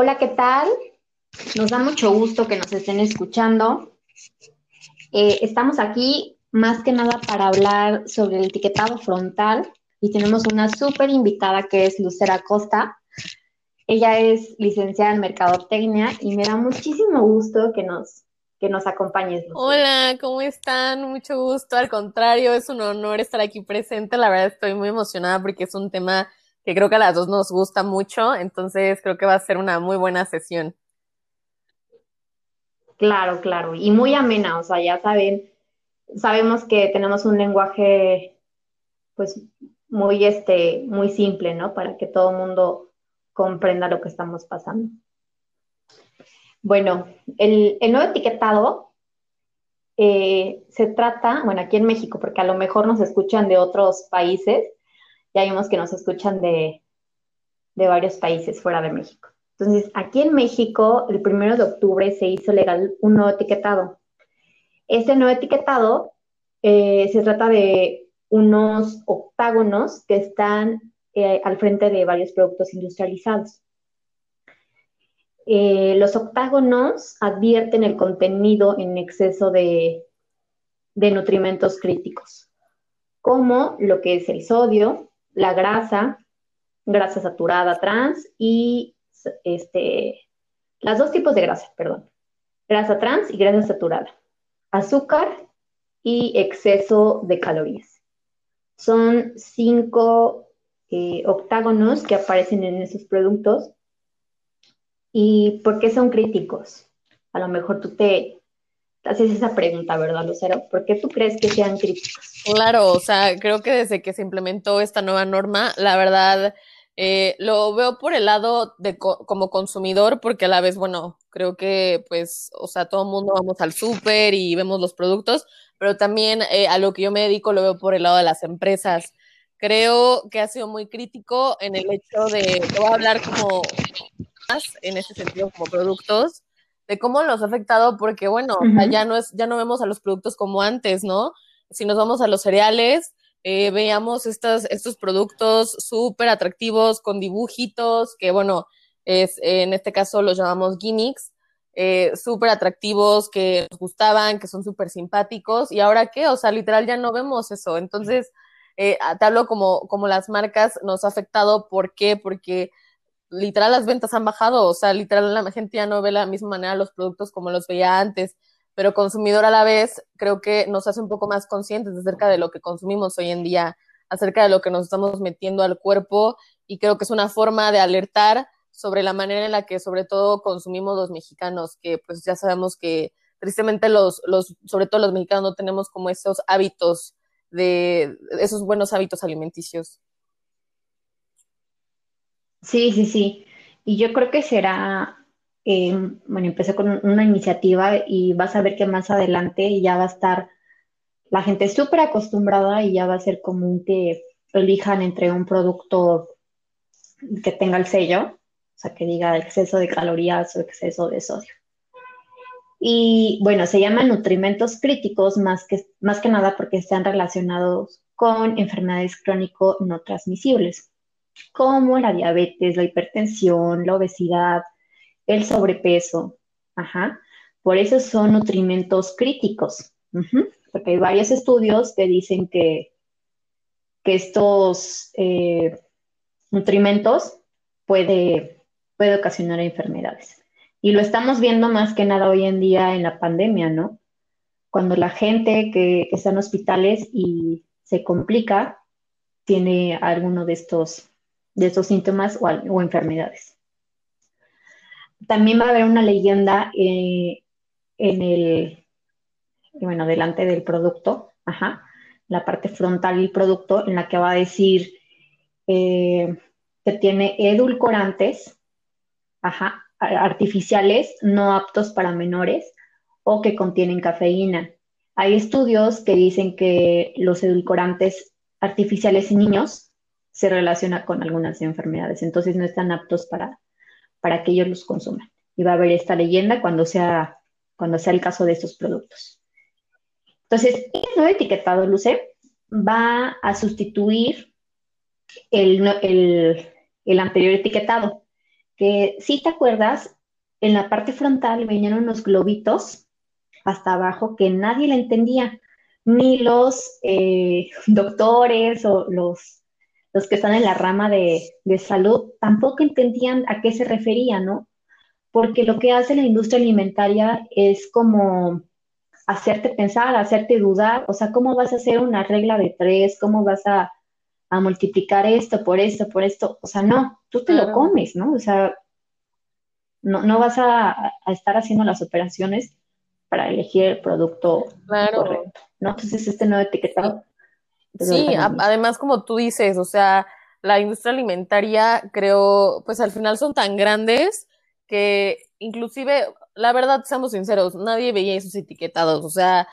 Hola, ¿qué tal? Nos da mucho gusto que nos estén escuchando. Eh, estamos aquí más que nada para hablar sobre el etiquetado frontal y tenemos una súper invitada que es Lucera Costa. Ella es licenciada en Mercadotecnia y me da muchísimo gusto que nos, que nos acompañes. Hola, ¿cómo están? Mucho gusto. Al contrario, es un honor estar aquí presente. La verdad estoy muy emocionada porque es un tema que creo que a las dos nos gusta mucho, entonces creo que va a ser una muy buena sesión. Claro, claro, y muy amena, o sea, ya saben, sabemos que tenemos un lenguaje, pues, muy, este, muy simple, ¿no? Para que todo el mundo comprenda lo que estamos pasando. Bueno, el, nuevo etiquetado eh, se trata, bueno, aquí en México, porque a lo mejor nos escuchan de otros países, ya vimos que nos escuchan de, varios países fuera de México. Entonces, aquí en México, el primero de octubre se hizo legal un nuevo etiquetado. Este nuevo etiquetado eh, se trata de unos octágonos que están eh, al frente de varios productos industrializados. Eh, los octágonos advierten el contenido en exceso de, de nutrimentos críticos, como lo que es el sodio, la grasa, grasa saturada trans y este, las dos tipos de grasa, perdón, grasa trans y grasa saturada, azúcar y exceso de calorías. Son cinco eh, octágonos que aparecen en esos productos. ¿Y por qué son críticos? A lo mejor tú te, haces esa pregunta, ¿verdad, Lucero? ¿Por qué tú crees que sean críticos? Claro, o sea, creo que desde que se implementó esta nueva norma, la verdad, eh, lo veo por el lado de como consumidor, porque a la vez, bueno, creo que pues, o sea, todo el mundo vamos al súper y vemos los productos, pero también eh, a lo que yo me dedico lo veo por el lado de las empresas. Creo que ha sido muy crítico en el hecho de, te voy a hablar como más en ese sentido como productos, de cómo los ha afectado, porque bueno, ya no es, ya no vemos a los productos como antes, ¿no? Si nos vamos a los cereales, eh, veíamos estos, estos productos súper atractivos con dibujitos, que bueno, es, en este caso los llamamos gimmicks, eh, súper atractivos, que nos gustaban, que son súper simpáticos, y ahora qué, o sea, literal ya no vemos eso. Entonces, eh, te hablo como, como las marcas nos ha afectado, ¿por qué? Porque literal las ventas han bajado, o sea, literal la gente ya no ve la misma manera los productos como los veía antes, pero consumidor a la vez creo que nos hace un poco más conscientes acerca de lo que consumimos hoy en día, acerca de lo que nos estamos metiendo al cuerpo y creo que es una forma de alertar sobre la manera en la que sobre todo consumimos los mexicanos, que pues ya sabemos que tristemente los, los sobre todo los mexicanos no tenemos como esos hábitos de esos buenos hábitos alimenticios. Sí, sí, sí. Y yo creo que será, eh, bueno, empecé con una iniciativa y vas a ver que más adelante ya va a estar la gente súper acostumbrada y ya va a ser común que elijan entre un producto que tenga el sello, o sea, que diga exceso de calorías o exceso de sodio. Y bueno, se llaman nutrimentos críticos más que, más que nada porque están relacionados con enfermedades crónico no transmisibles como la diabetes, la hipertensión, la obesidad, el sobrepeso. Ajá. Por eso son nutrimentos críticos, porque hay varios estudios que dicen que, que estos eh, nutrimentos puede, puede ocasionar enfermedades. Y lo estamos viendo más que nada hoy en día en la pandemia, ¿no? Cuando la gente que, que está en hospitales y se complica, tiene alguno de estos de esos síntomas o, enfermedades. También va a haber una leyenda eh, en el, bueno, delante del producto, ajá, la parte frontal del producto, en la que va a decir eh, que tiene edulcorantes, ajá, artificiales no aptos para menores o que contienen cafeína. Hay estudios que dicen que los edulcorantes artificiales en niños se relaciona con algunas enfermedades, entonces no están aptos para, para que ellos los consuman. Y va a haber esta leyenda cuando sea, cuando sea el caso de estos productos. Entonces, el nuevo etiquetado, Luce, va a sustituir el, el, el anterior etiquetado, que si te acuerdas, en la parte frontal venían unos globitos hasta abajo que nadie le entendía, ni los eh, doctores o los, los que están en la rama de, de salud tampoco entendían a qué se refería, ¿no? Porque lo que hace la industria alimentaria es como hacerte pensar, hacerte dudar, o sea, ¿cómo vas a hacer una regla de tres? ¿Cómo vas a, multiplicar esto por esto, por esto? O sea, no, tú te lo comes, ¿no? O sea, no, no vas a, estar haciendo las operaciones para elegir el producto correcto, ¿no? Entonces, este nuevo etiquetado. Sí, además, como tú dices, o sea, la industria alimentaria, creo, pues al final son tan grandes que inclusive la verdad, seamos sinceros, nadie veía esos etiquetados, o sea,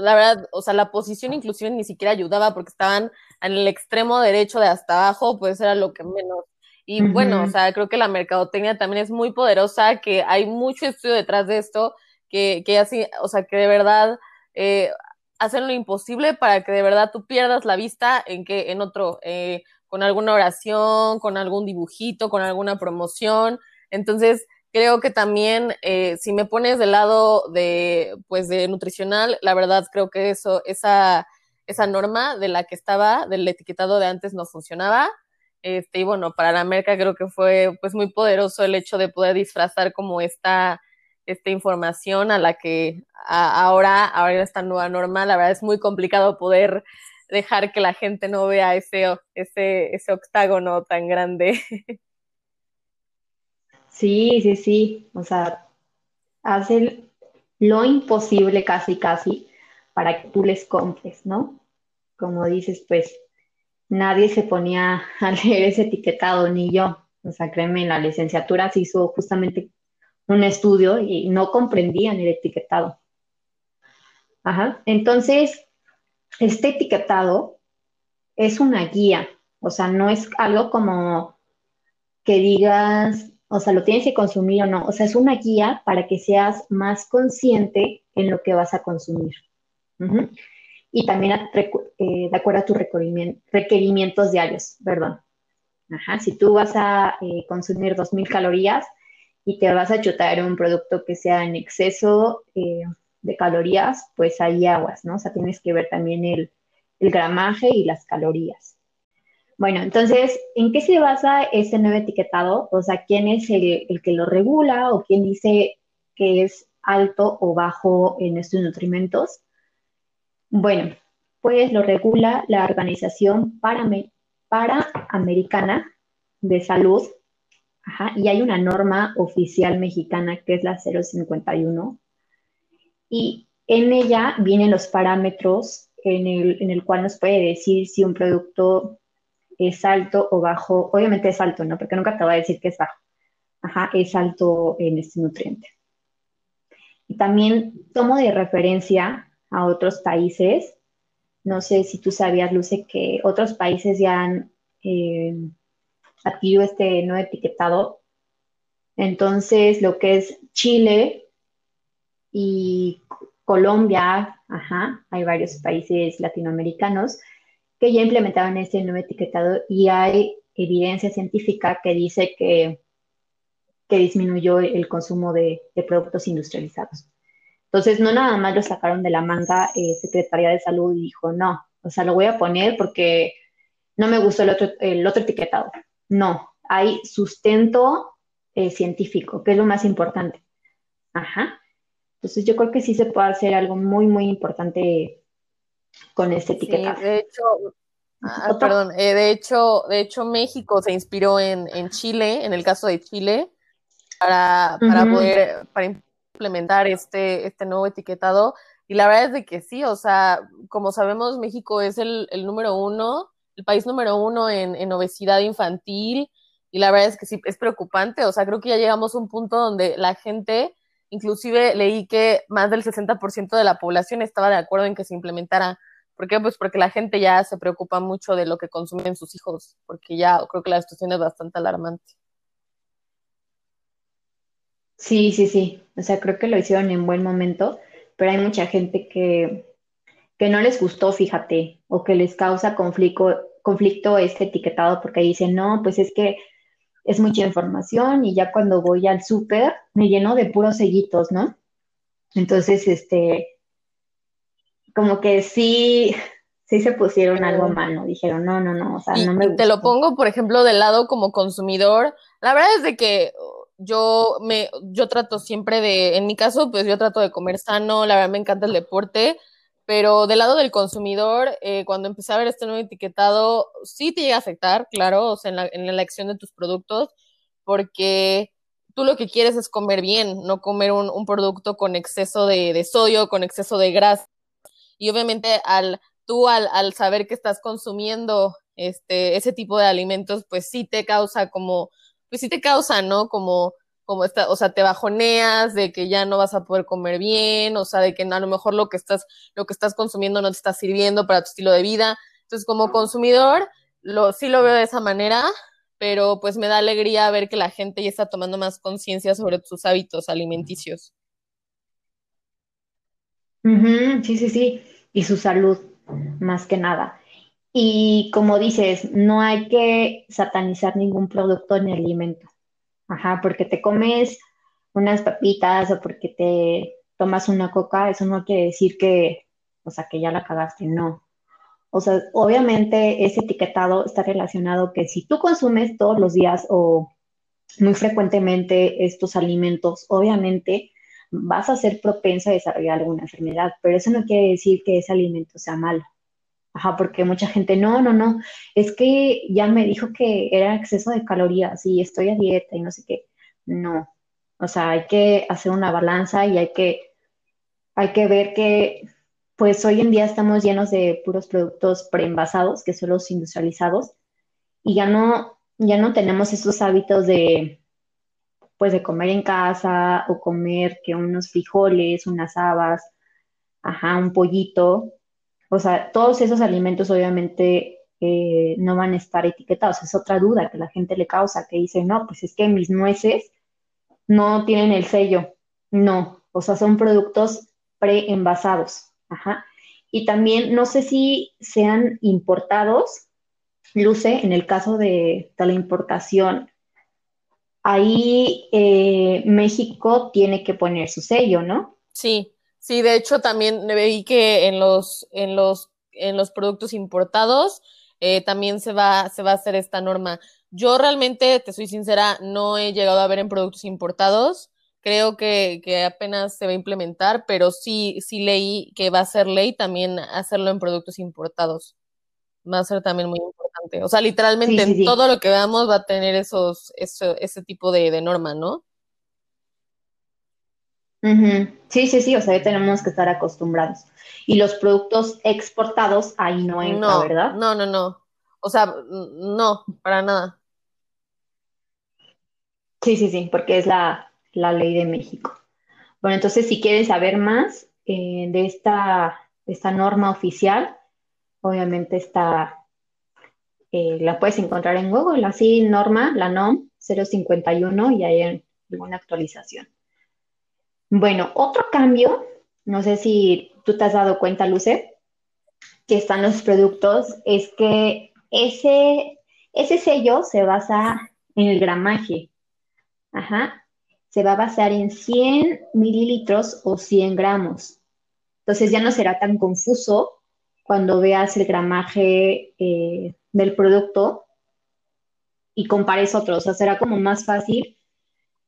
la verdad, o sea, la posición inclusive ni siquiera ayudaba porque estaban en el extremo derecho de hasta abajo, pues era lo que menos. Y bueno, o sea, creo que la mercadotecnia también es muy poderosa, que hay mucho estudio detrás de esto, que, que así, o sea, que de verdad eh, hacen lo imposible para que de verdad tú pierdas la vista en que, en otro, eh, con alguna oración, con algún dibujito, con alguna promoción. Entonces, Creo que también, eh, si me pones del lado de, pues, de nutricional, la verdad creo que eso, esa, esa norma de la que estaba, del etiquetado de antes no funcionaba. Este, y bueno, para la merca creo que fue pues muy poderoso el hecho de poder disfrazar como esta, esta información a la que ahora, ahora esta nueva norma, la verdad es muy complicado poder dejar que la gente no vea ese, ese, ese octágono tan grande. Sí, sí, sí. O sea, hacen lo imposible casi, casi para que tú les compres, ¿no? Como dices, pues nadie se ponía a leer ese etiquetado, ni yo. O sea, créeme, la licenciatura se hizo justamente un estudio y no comprendían el etiquetado. Ajá. Entonces, este etiquetado es una guía, o sea, no es algo como que digas, o sea, lo tienes que consumir o no. O sea, es una guía para que seas más consciente en lo que vas a consumir. Y también eh, de acuerdo a tus requerimientos diarios, perdón. Ajá, si tú vas a eh, consumir 2.000 calorías y te vas a chutar un producto que sea en exceso eh, de calorías, pues ahí aguas, ¿no? O sea, tienes que ver también el gramaje y las calorías. Bueno, entonces, ¿en qué se basa ese nuevo etiquetado? O sea, ¿quién es el, que lo regula o quién dice que es alto o bajo en estos nutrimentos? Bueno, pues lo regula la Organización Panamericana de Salud, y hay una norma oficial mexicana que es la 051, y en ella vienen los parámetros en el, en el cual nos puede decir si un producto es alto o bajo, obviamente es alto, ¿no? Porque nunca te va a decir que es bajo. Ajá, es alto en este nutriente. Y también tomo de referencia a otros países. No sé si tú sabías, Luce, que otros países ya han eh, adquirido este no etiquetado. Entonces, lo que es Chile y Colombia, ajá, hay varios países latinoamericanos que ya implementaban este nuevo etiquetado y hay evidencia científica que dice que, que disminuyó el consumo de, productos industrializados. Entonces, no nada más lo sacaron de la manga eh, Secretaría de Salud y dijo, no, o sea, lo voy a poner porque no me gustó el otro, el otro etiquetado. No, hay sustento eh, científico, que es lo más importante. Ajá. Entonces, yo creo que sí se puede hacer algo muy, muy importante con este etiquetado. de hecho, ah, perdón, eh, de hecho, de hecho México se inspiró en, Chile, en el caso de Chile, para, poder para implementar este, este nuevo etiquetado. Y la verdad es de que sí, o sea, como sabemos, México es el, número uno, el país número uno en, en, obesidad infantil, y la verdad es que sí, es preocupante, o sea, creo que ya llegamos a un punto donde la gente Inclusive leí que más del 60% de la población estaba de acuerdo en que se implementara. ¿Por qué? Pues porque la gente ya se preocupa mucho de lo que consumen sus hijos, porque ya creo que la situación es bastante alarmante. Sí, sí, sí. O sea, creo que lo hicieron en buen momento, pero hay mucha gente que, que no les gustó, fíjate, o que les causa conflicto, conflicto este etiquetado porque dicen, no, pues es que es mucha información y ya cuando voy al súper me lleno de puros sellitos, ¿no? Entonces, este, como que sí, sí se pusieron algo mal, ¿no? Dijeron, no, no, no, o sea, no me gusta. Te lo pongo, por ejemplo, del lado como consumidor. La verdad es de que yo me, yo trato siempre de, en mi caso, pues yo trato de comer sano, la verdad me encanta el deporte, pero del lado del consumidor, eh, cuando empecé a ver este nuevo etiquetado, sí te llega a afectar, claro, o sea, en la, elección de tus productos, porque tú lo que quieres es comer bien, no comer un, un producto con exceso de, de, sodio, con exceso de grasa. Y obviamente al tú al, al, saber que estás consumiendo este, ese tipo de alimentos, pues sí te causa como, pues sí te causa, ¿no? Como como está, o sea, te bajoneas de que ya no vas a poder comer bien, o sea, de que a lo mejor lo que estás, lo que estás consumiendo no te está sirviendo para tu estilo de vida. Entonces, como consumidor, lo, sí lo veo de esa manera, pero pues me da alegría ver que la gente ya está tomando más conciencia sobre sus hábitos alimenticios. Sí, sí, sí, y su salud, más que nada. Y como dices, no hay que satanizar ningún producto ni alimento. Ajá, porque te comes unas papitas o porque te tomas una coca, eso no quiere decir que, o sea, que ya la cagaste, no. O sea, obviamente ese etiquetado está relacionado que si tú consumes todos los días o muy frecuentemente estos alimentos, obviamente vas a ser propensa a desarrollar alguna enfermedad, pero eso no quiere decir que ese alimento sea malo. Ajá, porque mucha gente, no, no, no, es que ya me dijo que era exceso de calorías y estoy a dieta y no sé qué. No, o sea, hay que hacer una balanza y hay que, hay que ver que, pues hoy en día estamos llenos de puros productos preenvasados, que son los industrializados, y ya no, ya no tenemos esos hábitos de, pues de comer en casa o comer que unos frijoles, unas habas, ajá, un pollito, o sea, todos esos alimentos obviamente eh, no van a estar etiquetados. Es otra duda que la gente le causa, que dice, no, pues es que mis nueces no tienen el sello. No, o sea, son productos preenvasados. Ajá. Y también no sé si sean importados, luce, en el caso de, de la importación, ahí eh, México tiene que poner su sello, ¿no? Sí, Sí, de hecho también veí que en los, en los, en los productos importados eh, también se va, se va a hacer esta norma. Yo realmente, te soy sincera, no he llegado a ver en productos importados. Creo que, que apenas se va a implementar, pero sí, sí leí que va a ser ley también hacerlo en productos importados. Va a ser también muy importante. O sea, literalmente sí, sí, sí. en todo lo que veamos va a tener esos, eso, ese tipo de, de norma, ¿no? Uh -huh. Sí, sí, sí, o sea, ya tenemos que estar acostumbrados. Y los productos exportados ahí no entra, no, ¿verdad? No, no, no. O sea, no, para nada. Sí, sí, sí, porque es la, la ley de México. Bueno, entonces si quieren saber más eh, de, esta, de esta norma oficial, obviamente está, eh, la puedes encontrar en Google, así norma, la NOM 051 y hay alguna actualización. Bueno, otro cambio, no sé si tú te has dado cuenta, Luce, que están los productos, es que ese, ese sello se basa en el gramaje. Ajá. Se va a basar en 100 mililitros o 100 gramos. Entonces ya no será tan confuso cuando veas el gramaje eh, del producto y compares otros. O sea, será como más fácil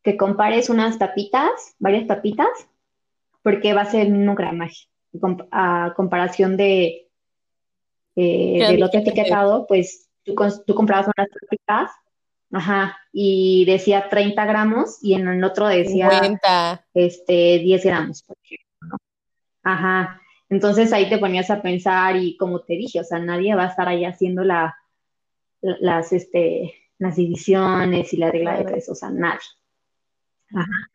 que compares unas tapitas, varias tapitas, porque va a ser el mismo gramaje. A comparación de eh, del otro etiquetado, pues tú, tú, comprabas unas tapitas, ajá, y decía 30 gramos, y en el otro decía 50. Este, 10 gramos, por ejemplo, ¿no? Ajá. Entonces ahí te ponías a pensar, y como te dije, o sea, nadie va a estar ahí haciendo la, las, este, las divisiones y la regla de peso, o sea, nadie. Ajá.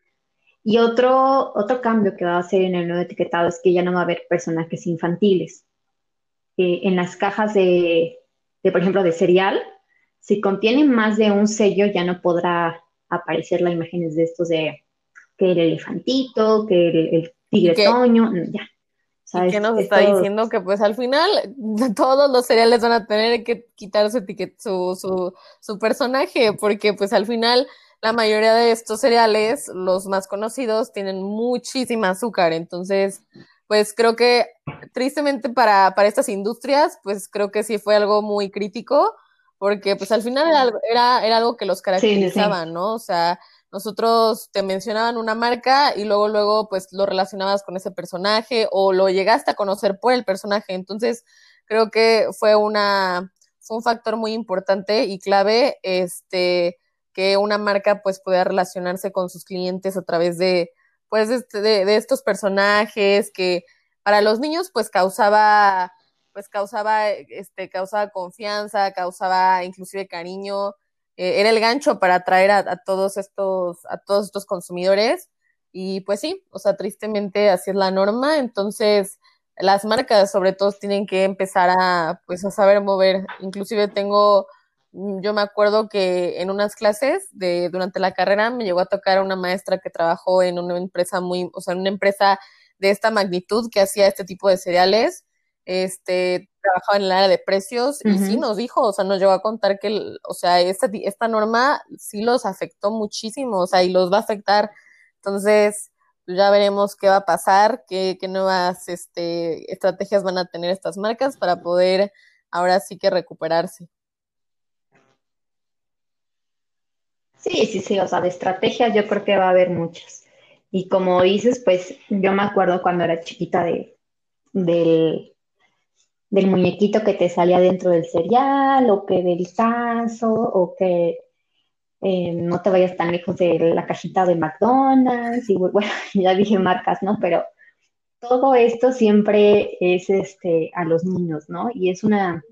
Y otro, otro cambio que va a hacer en el nuevo etiquetado es que ya no va a haber personajes infantiles. Eh, en las cajas de, de, por ejemplo, de cereal, si contienen más de un sello, ya no podrá aparecer las imágenes de estos de que el elefantito, que el, el tigre toño, ya. ¿Y qué nos está diciendo? Que pues al final todos los cereales van a tener que quitar su, su, su, su personaje, porque pues al final la mayoría de estos cereales, los más conocidos, tienen muchísima azúcar. Entonces, pues creo que tristemente para, para estas industrias, pues creo que sí fue algo muy crítico, porque pues al final era, era, algo que los caracterizaba, ¿no? O sea, nosotros te mencionaban una marca y luego, luego, pues lo relacionabas con ese personaje o lo llegaste a conocer por el personaje. Entonces, creo que fue una, fue un factor muy importante y clave, este, que una marca pues pueda relacionarse con sus clientes a través de, pues, de, de estos personajes que para los niños pues causaba, pues causaba, este, causaba confianza, causaba inclusive cariño, eh, era el gancho para atraer a, todos estos, a todos estos consumidores. Y pues sí, o sea, tristemente así es la norma. Entonces, las marcas sobre todo tienen que empezar a, pues, a saber mover. Inclusive tengo, yo me acuerdo que en unas clases de, durante la carrera me llegó a tocar una maestra que trabajó en una empresa muy, o sea, en una empresa de esta magnitud que hacía este tipo de cereales este, trabajaba en el área de precios y sí nos dijo, o sea, nos llegó a contar que, o sea, esta, esta norma sí los afectó muchísimo, o sea, y los va a afectar. Entonces, pues, ya veremos qué va a pasar, qué, qué nuevas este, estrategias van a tener estas marcas para poder ahora sí que recuperarse. Sí, sí, sí, o sea, de estrategias yo creo que va a haber muchas. Y como dices, pues yo me acuerdo cuando era chiquita de, del, del muñequito que te salía dentro del cereal, o que del tazo, o que eh, no te vayas tan lejos de la cajita de McDonald's, y bueno, ya dije marcas, ¿no? Pero todo esto siempre es este, a los niños, ¿no? Y es una,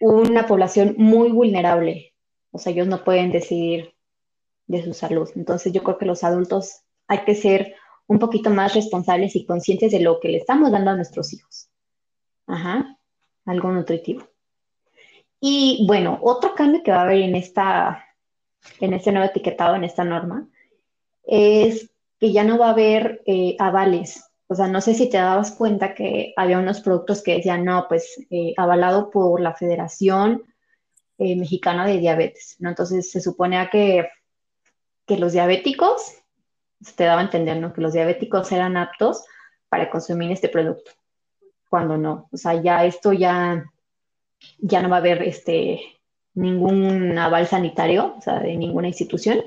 una población muy vulnerable. O sea, ellos no pueden decidir de su salud. Entonces yo creo que los adultos hay que ser un poquito más responsables y conscientes de lo que le estamos dando a nuestros hijos. Ajá, algo nutritivo. Y bueno, otro cambio que va a haber en esta, en este nuevo etiquetado, en esta norma, es que ya no va a haber eh, avales. O sea, no sé si te dabas cuenta que había unos productos que decían, no, pues eh, avalado por la Federación eh, Mexicana de Diabetes, ¿no? Entonces se supone que, que los diabéticos, te daba a entender, ¿no? Que los diabéticos eran aptos para consumir este producto cuando no. O sea, ya esto ya, ya no va a haber este, ningún aval sanitario, o sea, de ninguna institución.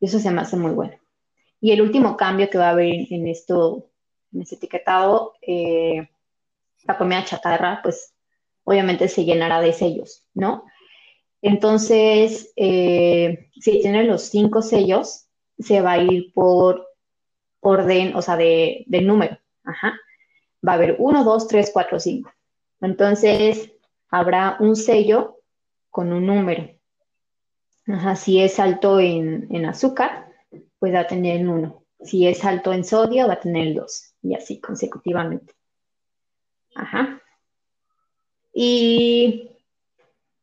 Y eso se me hace muy bueno. Y el último cambio que va a haber en esto, en este etiquetado, eh, la comida chatarra, pues obviamente se llenará de sellos, ¿no? Entonces, eh, si tiene los cinco sellos, se va a ir por orden, o sea, de, del número. Ajá va a haber 1, 2, 3, 4, 5. Entonces, habrá un sello con un número. Ajá, si es alto en, azúcar, pues va a tener el 1. Si es alto en sodio, va a tener el 2. Y así consecutivamente. Ajá. Y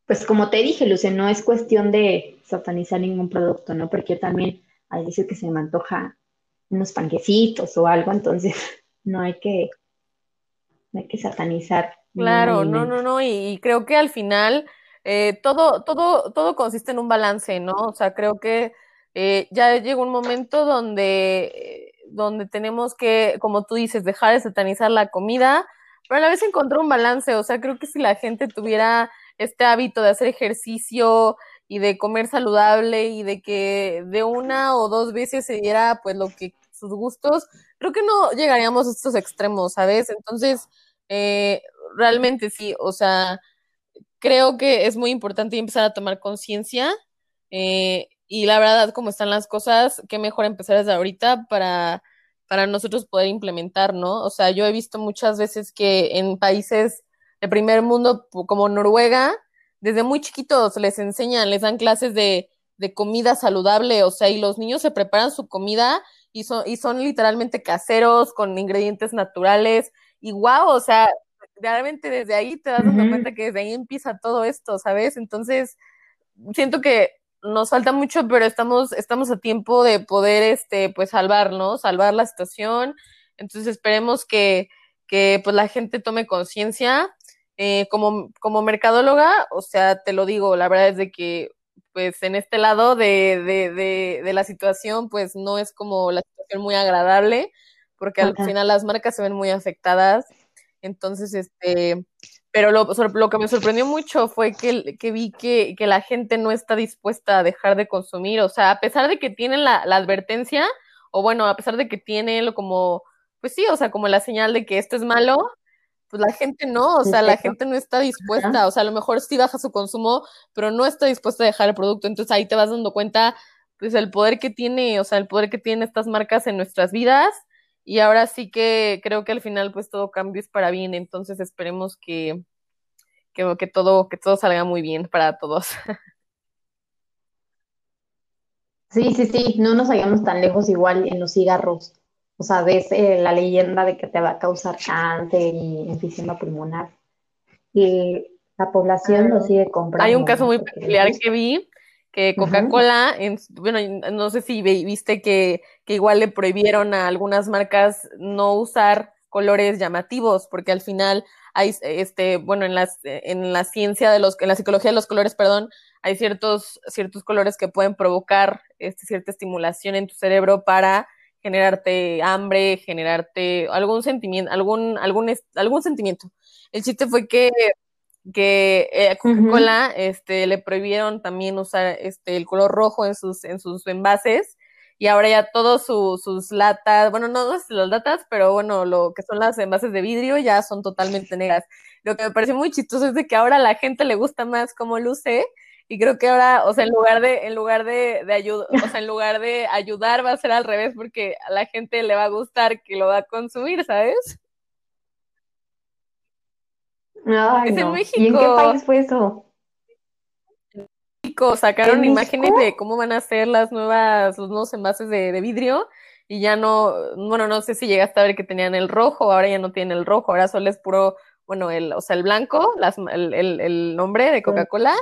pues como te dije, Luce, no es cuestión de satanizar ningún producto, ¿no? Porque yo también, hay veces que se me antoja unos panquecitos o algo, entonces no hay que hay que satanizar. Claro, no, no, no, y, creo que al final eh, todo, todo, todo consiste en un balance, ¿no? O sea, creo que eh, ya llegó un momento donde, donde tenemos que, como tú dices, dejar de satanizar la comida, pero a la vez encontrar un balance, o sea, creo que si la gente tuviera este hábito de hacer ejercicio y de comer saludable y de que de una o dos veces se diera pues lo que sus gustos, creo que no llegaríamos a estos extremos, ¿sabes? Entonces, eh, realmente sí, o sea, creo que es muy importante empezar a tomar conciencia eh, y la verdad, como están las cosas, qué mejor empezar desde ahorita para, para nosotros poder implementar, ¿no? O sea, yo he visto muchas veces que en países de primer mundo como Noruega, desde muy chiquitos les enseñan, les dan clases de, de comida saludable, o sea, y los niños se preparan su comida y son, y son literalmente caseros, con ingredientes naturales, y wow, o sea, realmente desde ahí te das cuenta que desde ahí empieza todo esto, ¿sabes? Entonces, siento que nos falta mucho, pero estamos, estamos a tiempo de poder, este, pues, salvar, ¿no? Salvar la situación Entonces esperemos que, que pues la gente tome conciencia. Eh, como, como mercadóloga, o sea, te lo digo, la verdad es de que pues en este lado de, de, de, de la situación, pues no es como la situación muy agradable, porque al final las marcas se ven muy afectadas. Entonces, este, pero lo, lo que me sorprendió mucho fue que, que vi que, que, la gente no está dispuesta a dejar de consumir, o sea, a pesar de que tienen la, la advertencia, o bueno, a pesar de que tienen como, pues sí, o sea, como la señal de que esto es malo, pues la gente no, o sea, la gente no está dispuesta, o sea, a lo mejor sí baja su consumo, pero no está dispuesta a dejar el producto, entonces ahí te vas dando cuenta, pues el poder que tiene, o sea, el poder que tienen estas marcas en nuestras vidas, y ahora sí que creo que al final pues todo cambio es para bien, entonces esperemos que, que, que todo, que todo salga muy bien para todos. Sí, sí, sí, no nos vayamos tan lejos igual en los cigarros. O sea, ves eh, la leyenda de que te va a causar cáncer y enfisema pulmonar. Y la población lo sigue comprando. Hay un caso muy peculiar que vi, que Coca-Cola, bueno, no sé si viste que, que, igual le prohibieron a algunas marcas no usar colores llamativos, porque al final hay, este, bueno, en, las, en la ciencia de los, en la psicología de los colores, perdón, hay ciertos, ciertos colores que pueden provocar este, cierta estimulación en tu cerebro para generarte hambre, generarte algún sentimiento, algún, algún, algún sentimiento. El chiste fue que que eh, Coca-Cola este, le prohibieron también usar este, el color rojo en sus, en sus envases y ahora ya todos sus latas, bueno, no, no las latas, pero bueno, lo que son las envases de vidrio ya son totalmente negras. Lo que me parece muy chistoso es de que ahora a la gente le gusta más cómo luce y creo que ahora, o sea, en lugar de, en lugar de, de ayudar, o sea, en lugar de ayudar va a ser al revés porque a la gente le va a gustar que lo va a consumir, ¿sabes? Ay, es en no. México. ¿Y en qué país fue eso? México sacaron ¿En imágenes México? de cómo van a ser las nuevas, los nuevos envases de, de vidrio y ya no, bueno, no sé si llegaste a ver que tenían el rojo, ahora ya no tienen el rojo, ahora solo es puro, bueno, el, o sea, el blanco, las, el, el, el nombre de Coca-Cola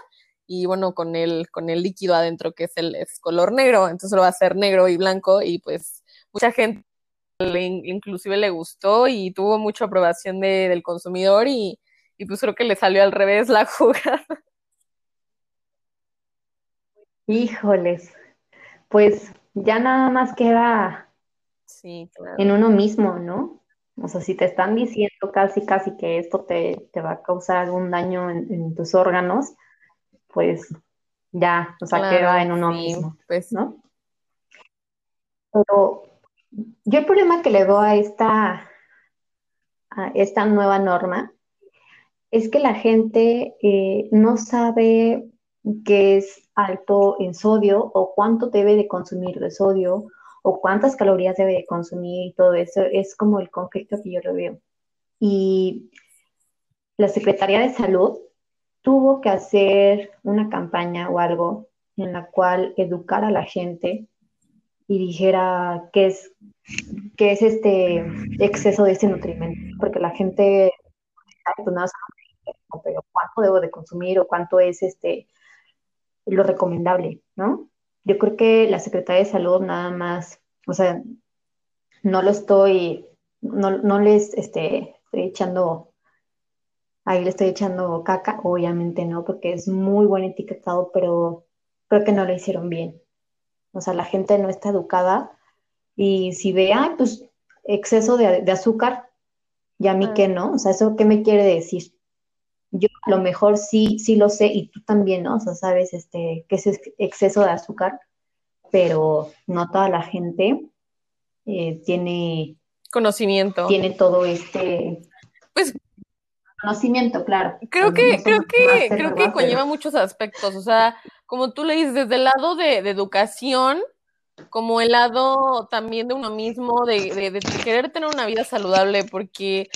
y bueno, con el, con el líquido adentro que es el es color negro, entonces lo va a ser negro y blanco y pues mucha gente le, inclusive le gustó y tuvo mucha aprobación de, del consumidor y, y pues creo que le salió al revés la jugada. Híjoles, pues ya nada más queda Sí, claro. en uno mismo, ¿no? O sea, si te están diciendo casi, casi que esto te, te va a causar algún daño en, en tus órganos, pues ya, o sea, Claro, queda en uno sí, mismo, pues ¿no? Pero yo el problema que le veo a esta, a esta nueva norma es que la gente eh, no sabe qué es alto en sodio o cuánto debe de consumir de sodio o cuántas calorías debe de consumir y todo eso. Es como el conflicto que yo lo veo. Y la Secretaría de Salud tuvo que hacer una campaña o algo en la cual educara a la gente y dijera qué es, qué es este exceso de ese nutrimento, porque la gente, pues pero cuánto debo de consumir o cuánto es este lo recomendable, ¿no? Yo creo que la Secretaría de Salud nada más, o sea, no lo estoy, no, no les este, estoy echando, ahí le estoy echando caca, obviamente no, porque es muy buen etiquetado, pero creo que no lo hicieron bien. O sea, la gente no está educada y si ve, pues exceso de, de azúcar, y a mí Ah. que no, o sea, ¿eso qué me quiere decir? Yo a lo mejor sí, sí lo sé y tú también, ¿no? O sea, sabes este, que es ex- exceso de azúcar, pero no toda la gente eh, tiene, conocimiento. tiene todo este conocimiento, claro. creo que, no creo que, creo que conlleva muchos aspectos. O sea, como tú le dices, desde el lado de, de educación, como el lado también de uno mismo, de, de, de querer tener una vida saludable, porque,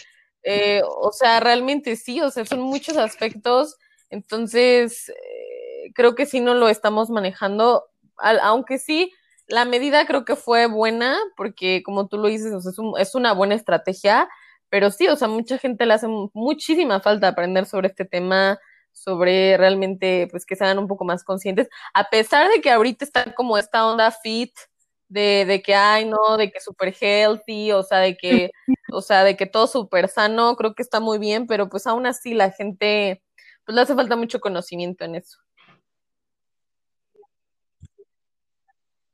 eh, o sea, realmente sí, o sea, son muchos aspectos. Entonces, eh, creo que sí no lo estamos manejando, al- aunque sí, la medida creo que fue buena, porque como tú lo dices, o sea, es, un- es una buena estrategia, pero sí, o sea, mucha gente le hace muchísima falta aprender sobre este tema, sobre realmente, pues, que sean un poco más conscientes, a pesar de que ahorita está como esta onda fit, de, de que, ay, no, de que súper healthy, o sea, de que, o sea, de que todo súper sano, creo que está muy bien, pero pues aún así la gente, pues le hace falta mucho conocimiento en eso.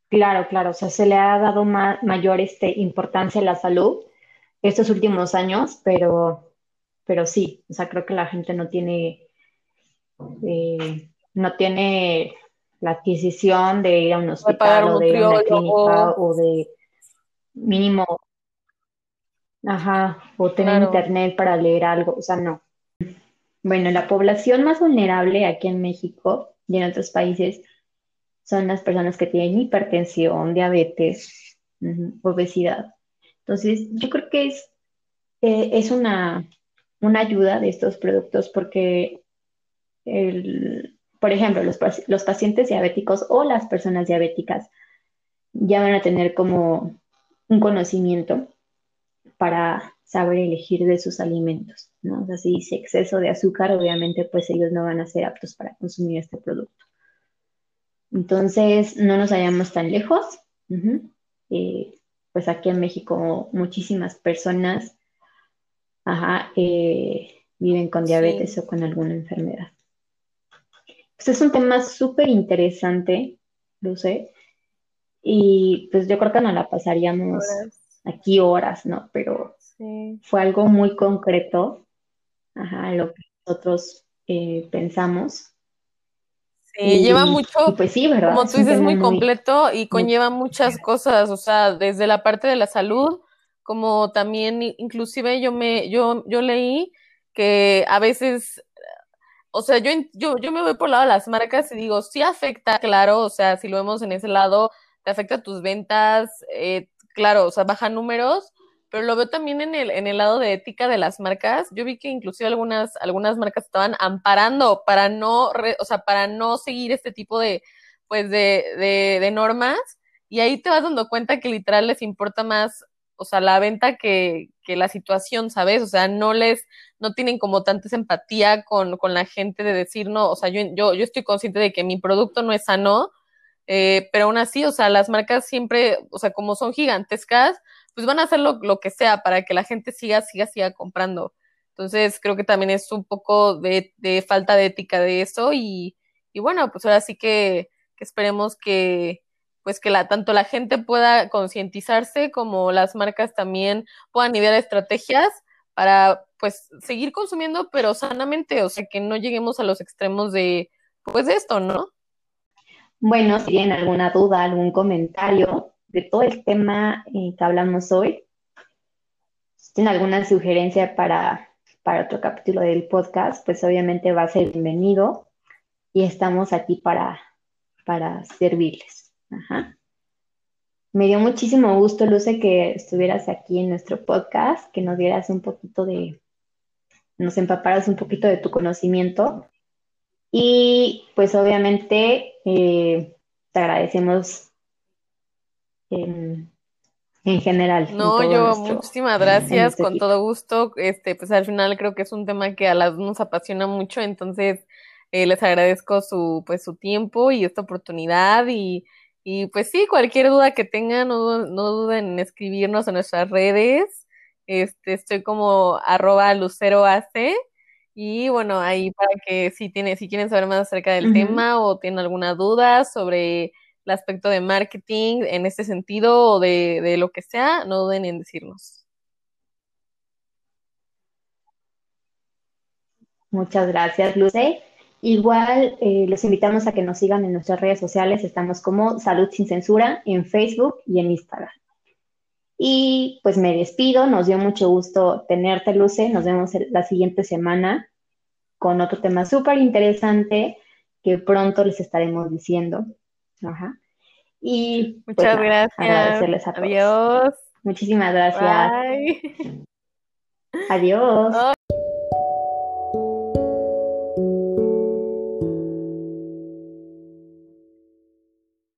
Claro, claro, o sea, se le ha dado mayor este, importancia a la salud estos últimos años, pero, pero sí, o sea, creo que la gente no tiene, eh, no tiene la adquisición de ir a un hospital o de ir a una clínica o de mínimo, ajá, o tener internet para leer algo, o sea, no. Bueno, la población más vulnerable aquí en México y en otros países son las personas que tienen hipertensión, diabetes, obesidad. Entonces, yo creo que es, eh, es una, una ayuda de estos productos porque el, por ejemplo, los, los pacientes diabéticos o las personas diabéticas ya van a tener como un conocimiento para saber elegir de sus alimentos, ¿no? O sea, si dice exceso de azúcar, obviamente pues ellos no van a ser aptos para consumir este producto. Entonces, no nos vayamos tan lejos. Pues aquí en México muchísimas personas eh, viven con diabetes o con alguna enfermedad. Pues es un tema súper interesante, Luce, y pues yo creo que no la pasaríamos aquí horas, ¿no? Pero fue algo muy concreto, ajá, lo que nosotros eh, pensamos. Sí, lleva mucho, pues sí, ¿verdad? como tú dices, muy completo y conlleva muchas cosas, o sea, desde la parte de la salud, como también, inclusive yo me, yo, yo leí que a veces o sea, yo, yo, yo me voy por el lado de las marcas y digo, sí afecta, claro, o sea, si lo vemos en ese lado, te afecta tus ventas, eh, claro, o sea, baja números, pero lo veo también en el, en el lado de ética de las marcas. Yo vi que inclusive algunas, algunas marcas estaban amparando para no, o sea, para no seguir este tipo de, pues, de, de normas, y ahí te vas dando cuenta que literal les importa más o sea, la venta que, que, la situación, ¿sabes? O sea, no les, no tienen como tanta empatía con, con, la gente de decir, no, o sea, yo, yo, yo estoy consciente de que mi producto no es sano, eh, pero aún así, o sea, las marcas siempre, o sea, como son gigantescas, pues van a hacer lo, lo, que sea para que la gente siga, siga, siga comprando. Entonces, creo que también es un poco de, de falta de ética de eso y, y bueno, pues ahora sí que, que esperemos que, pues que la, tanto la gente pueda concientizarse como las marcas también puedan idear estrategias para pues seguir consumiendo pero sanamente, o sea, que no lleguemos a los extremos de pues de esto, ¿no? Bueno, si tienen alguna duda, algún comentario de todo el tema eh, que hablamos hoy, si tienen alguna sugerencia para, para otro capítulo del podcast, pues obviamente va a ser bienvenido y estamos aquí para, para servirles. Me dio muchísimo gusto, Luce, que estuvieras aquí en nuestro podcast, que nos dieras un poquito de, nos empaparas un poquito de tu conocimiento. Y pues obviamente eh, te agradecemos en, general. No, yo muchísimas gracias, con todo gusto. Este, pues al final creo que es un tema que a las nos apasiona mucho, entonces eh, les agradezco su, pues, su tiempo y esta oportunidad y y pues sí, cualquier duda que tengan, no, no duden en escribirnos en nuestras redes. Este, estoy como arroba luceroac. Y bueno, ahí para que si, tiene, si quieren saber más acerca del tema o tienen alguna duda sobre el aspecto de marketing en este sentido o de, de lo que sea, no duden en decirnos. Muchas gracias, Luce. Igual eh, los invitamos a que nos sigan en nuestras redes sociales. Estamos como Salud sin Censura en Facebook y en Instagram. Y pues me despido. Nos dio mucho gusto tenerte, Luce. Nos vemos la siguiente semana con otro tema súper interesante que pronto les estaremos diciendo. Ajá. Y pues, muchas gracias. Agradecerles a todos. Adiós. Muchísimas gracias. Bye. Adiós.